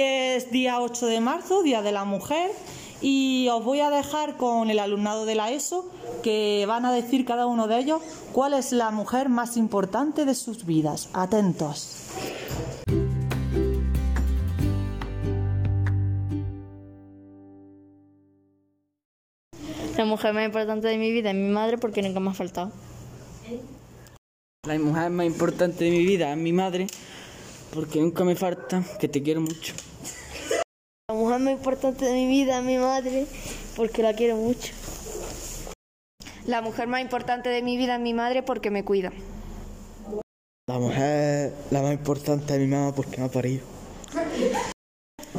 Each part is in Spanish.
es día 8 de marzo, Día de la Mujer, y os voy a dejar con el alumnado de la ESO que van a decir cada uno de ellos cuál es la mujer más importante de sus vidas. Atentos. La mujer más importante de mi vida es mi madre porque nunca me ha faltado. La mujer más importante de mi vida es mi madre, porque nunca me falta, que te quiero mucho. La mujer más importante de mi vida es mi madre porque la quiero mucho. La mujer más importante de mi vida es mi madre porque me cuida. La mujer la más importante de mi mamá porque me ha parido.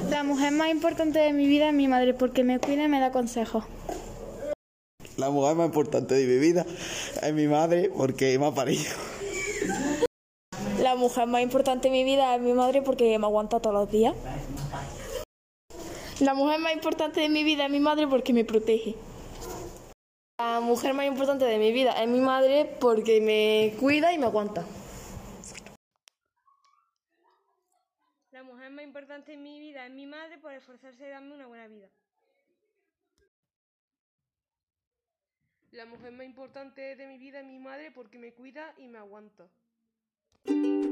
La mujer más importante de mi vida es mi madre porque me cuida y me da consejos. La mujer más importante de mi vida es mi madre porque me ha parido. La mujer más importante de mi vida es mi madre porque me aguanta todos los días. La mujer más importante de mi vida es mi madre porque me protege. La mujer más importante de mi vida es mi madre porque me cuida y me aguanta. La mujer más importante en mi vida es mi madre por esforzarse y darme una buena vida. La mujer más importante de mi vida es mi madre porque me cuida y me aguanta. Thank you.